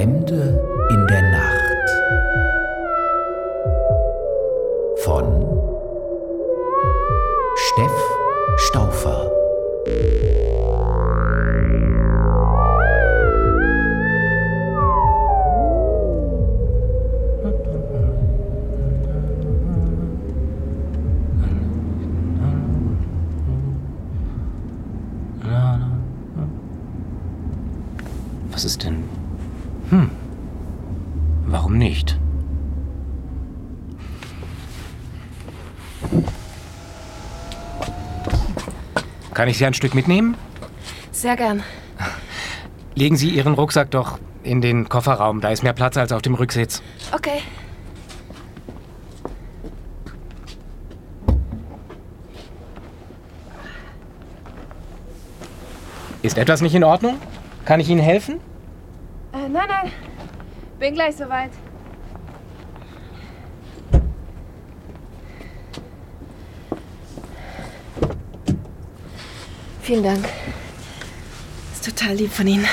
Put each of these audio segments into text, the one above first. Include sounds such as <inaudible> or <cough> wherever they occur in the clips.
Fremde in der Nacht von Steff Stauffer Was ist denn? Hm. Warum nicht? Kann ich Sie ein Stück mitnehmen? Sehr gern. Legen Sie Ihren Rucksack doch in den Kofferraum. Da ist mehr Platz als auf dem Rücksitz. Okay. Ist etwas nicht in Ordnung? Kann ich Ihnen helfen? Äh, nein, nein. Bin gleich soweit. Vielen Dank. Ist total lieb von Ihnen.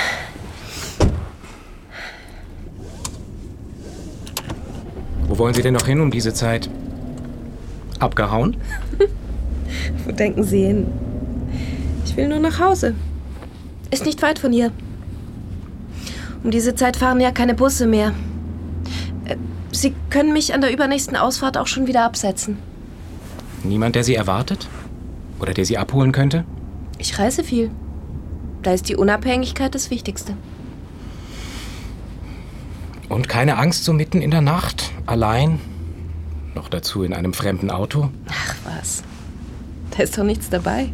Wo wollen Sie denn noch hin um diese Zeit? Abgehauen? <laughs> Wo denken Sie hin? Ich will nur nach Hause. Ist nicht weit von hier. Um diese Zeit fahren ja keine Busse mehr. Äh, Sie können mich an der übernächsten Ausfahrt auch schon wieder absetzen. Niemand, der Sie erwartet? Oder der Sie abholen könnte? Ich reise viel. Da ist die Unabhängigkeit das Wichtigste. Und keine Angst so mitten in der Nacht, allein, noch dazu in einem fremden Auto. Ach was. Da ist doch nichts dabei.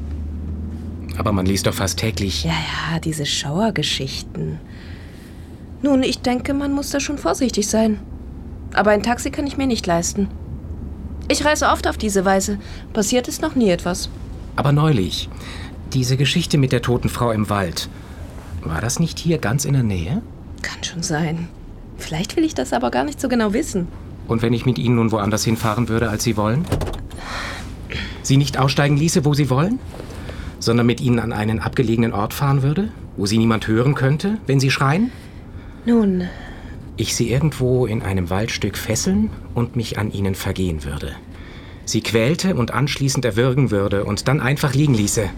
Aber man liest doch fast täglich. Ja, ja, diese Schauergeschichten. Nun, ich denke, man muss da schon vorsichtig sein. Aber ein Taxi kann ich mir nicht leisten. Ich reise oft auf diese Weise. Passiert ist noch nie etwas. Aber neulich, diese Geschichte mit der toten Frau im Wald. War das nicht hier ganz in der Nähe? Kann schon sein. Vielleicht will ich das aber gar nicht so genau wissen. Und wenn ich mit Ihnen nun woanders hinfahren würde, als Sie wollen? Sie nicht aussteigen ließe, wo Sie wollen? Sondern mit Ihnen an einen abgelegenen Ort fahren würde, wo Sie niemand hören könnte, wenn Sie schreien? Nun, Ich Sie irgendwo in einem Waldstück fesseln und mich an Ihnen vergehen würde. Sie quälte und anschließend erwürgen würde und dann einfach liegen ließe.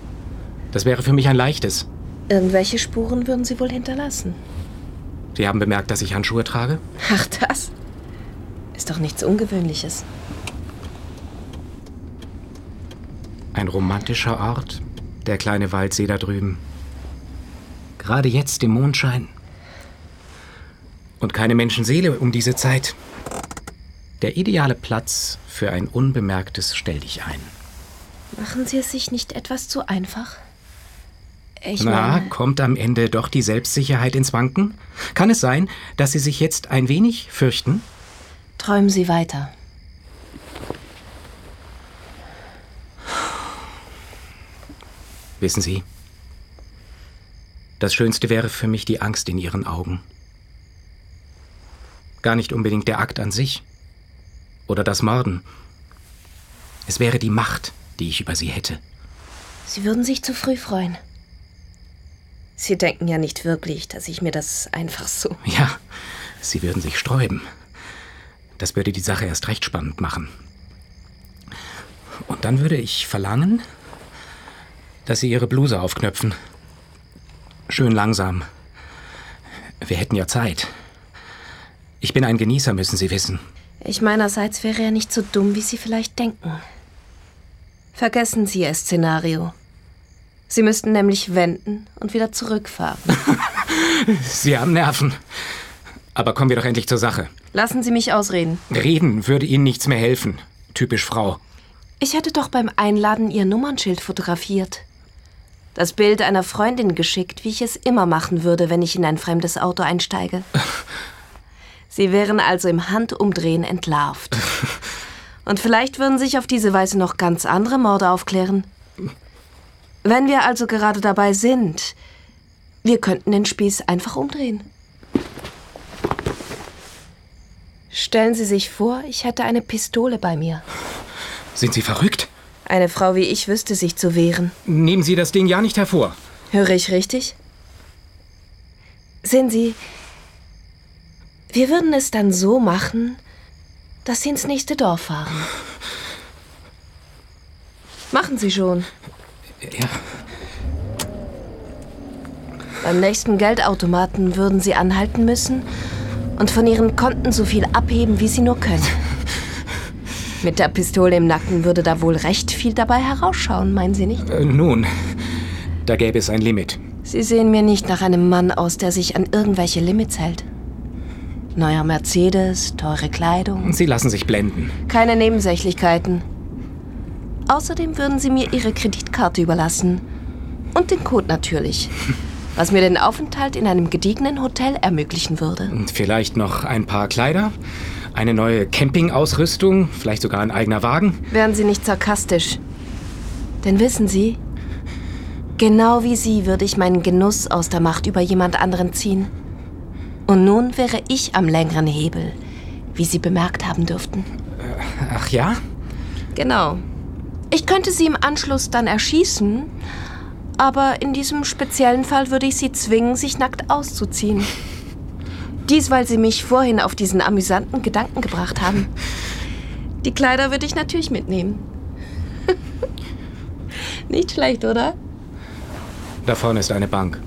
Das wäre für mich ein leichtes. irgendwelche Spuren würden Sie wohl hinterlassen. Sie haben bemerkt, dass ich Handschuhe trage? Ach, das ist doch nichts Ungewöhnliches. Ein romantischer Ort, der kleine Waldsee da drüben. Gerade jetzt im Mondschein. Und keine Menschenseele um diese Zeit. Der ideale Platz für ein unbemerktes Stelldichein. Machen Sie es sich nicht etwas zu einfach? Ich Na, kommt am Ende doch die Selbstsicherheit ins Wanken? Kann es sein, dass Sie sich jetzt ein wenig fürchten? träumen Sie weiter. Wissen Sie, das Schönste wäre für mich die Angst in Ihren Augen. Gar nicht unbedingt der Akt an sich oder das Morden. Es wäre die Macht, die ich über Sie hätte. Sie würden sich zu früh freuen. Sie denken ja nicht wirklich, dass ich mir das einfach so. Ja, Sie würden sich sträuben. Das würde die Sache erst recht spannend machen. Und dann würde ich verlangen, dass Sie Ihre Bluse aufknöpfen. Schön langsam. Wir hätten ja Zeit. Ich bin ein Genießer, müssen Sie wissen. Ich meinerseits wäre ja nicht so dumm, wie Sie vielleicht denken. Vergessen Sie Ihr Szenario. Sie müssten nämlich wenden und wieder zurückfahren. <laughs> <laughs> Sie haben Nerven. Aber kommen wir doch endlich zur Sache. Lassen Sie mich ausreden. Reden würde Ihnen nichts mehr helfen. Typisch Frau. Ich hatte doch beim Einladen Ihr Nummernschild fotografiert. Das Bild einer Freundin geschickt, wie ich es immer machen würde, wenn ich in ein fremdes Auto einsteige. <laughs> Sie wären also im Handumdrehen entlarvt. <laughs> Und vielleicht würden sich auf diese Weise noch ganz andere Morde aufklären. Wenn wir also gerade dabei sind, wir könnten den Spieß einfach umdrehen. Stellen Sie sich vor, ich hätte eine Pistole bei mir. Sind Sie verrückt? Eine Frau wie ich wüsste sich zu wehren. Nehmen Sie das Ding ja nicht hervor. Höre ich richtig? Sehen Sie, Wir würden es dann so machen, dass Sie ins nächste Dorf fahren. Machen Sie schon. Ja. Beim nächsten Geldautomaten würden Sie anhalten müssen und von Ihren Konten so viel abheben, wie Sie nur können. Mit der Pistole im Nacken würde da wohl recht viel dabei herausschauen, meinen Sie nicht? Äh, nun, da gäbe es ein Limit. Sie sehen mir nicht nach einem Mann aus, der sich an irgendwelche Limits hält. Neuer Mercedes, teure Kleidung, Sie lassen sich blenden. keine Nebensächlichkeiten. Außerdem würden Sie mir Ihre Kreditkarte überlassen. Und den Code natürlich. <laughs> Was mir den Aufenthalt in einem gediegenen Hotel ermöglichen würde. Und vielleicht noch ein paar Kleider, eine neue Campingausrüstung, vielleicht sogar ein eigener Wagen. Wären Sie nicht sarkastisch. Denn wissen Sie, genau wie Sie würde ich meinen Genuss aus der Macht über jemand anderen ziehen. Und nun wäre ich am längeren Hebel, wie Sie bemerkt haben dürften. Ach ja? Genau. Ich könnte Sie im Anschluss dann erschießen, aber in diesem speziellen Fall würde ich Sie zwingen, sich nackt auszuziehen. <laughs> Dies, weil Sie mich vorhin auf diesen amüsanten Gedanken gebracht haben. <laughs> Die Kleider würde ich natürlich mitnehmen. <laughs> Nicht schlecht, oder? Da vorne ist eine Bank.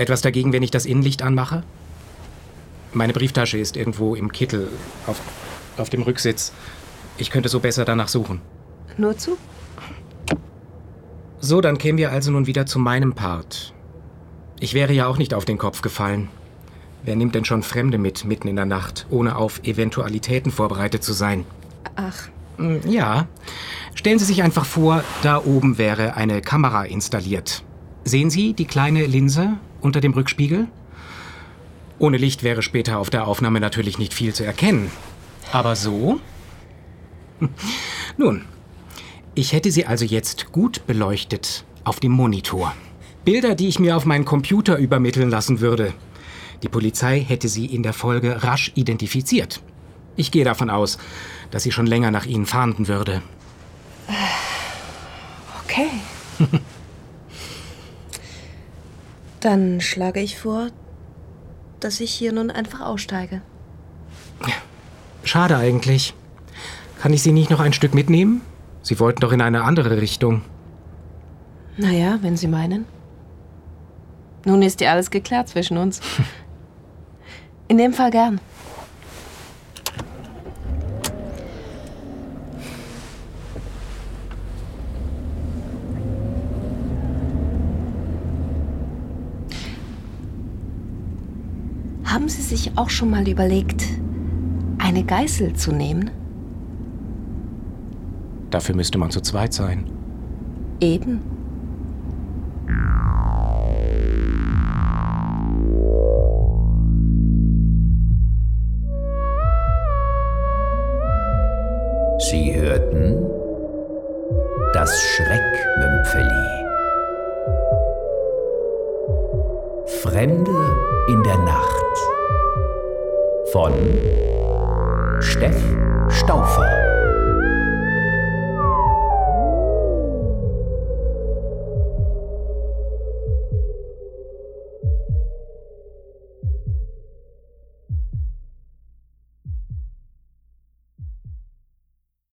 Etwas dagegen, wenn ich das Innenlicht anmache? Meine Brieftasche ist irgendwo im Kittel auf, auf dem Rücksitz. Ich könnte so besser danach suchen. Nur zu? So, dann kämen wir also nun wieder zu meinem Part. Ich wäre ja auch nicht auf den Kopf gefallen. Wer nimmt denn schon Fremde mit, mitten in der Nacht, ohne auf Eventualitäten vorbereitet zu sein? Ach, Hm, Ja. Stellen Sie sich einfach vor, da oben wäre eine Kamera installiert. Sehen Sie die kleine Linse unter dem Rückspiegel? Ohne Licht wäre später auf der Aufnahme natürlich nicht viel zu erkennen. Aber so? <laughs> Nun, ich hätte sie also jetzt gut beleuchtet auf dem Monitor. Bilder, die ich mir auf meinen Computer übermitteln lassen würde. Die Polizei hätte sie in der Folge rasch identifiziert. Ich gehe davon aus, dass sie schon länger nach ihnen fahnden würde. okay. <laughs> Dann schlage ich vor, dass ich hier nun einfach aussteige. Schade eigentlich. Kann ich Sie nicht noch ein Stück mitnehmen? Sie wollten doch in eine andere Richtung. Naja, wenn Sie meinen. Nun ist ja alles geklärt zwischen uns. <laughs> In dem Fall gern. Haben Sie sich auch schon mal überlegt, eine Geißel zu nehmen? Dafür müsste man zu zweit sein. Eben. Sie hörten das Schreckmümpfeli. Fremde in der Nacht von Steff Staufer.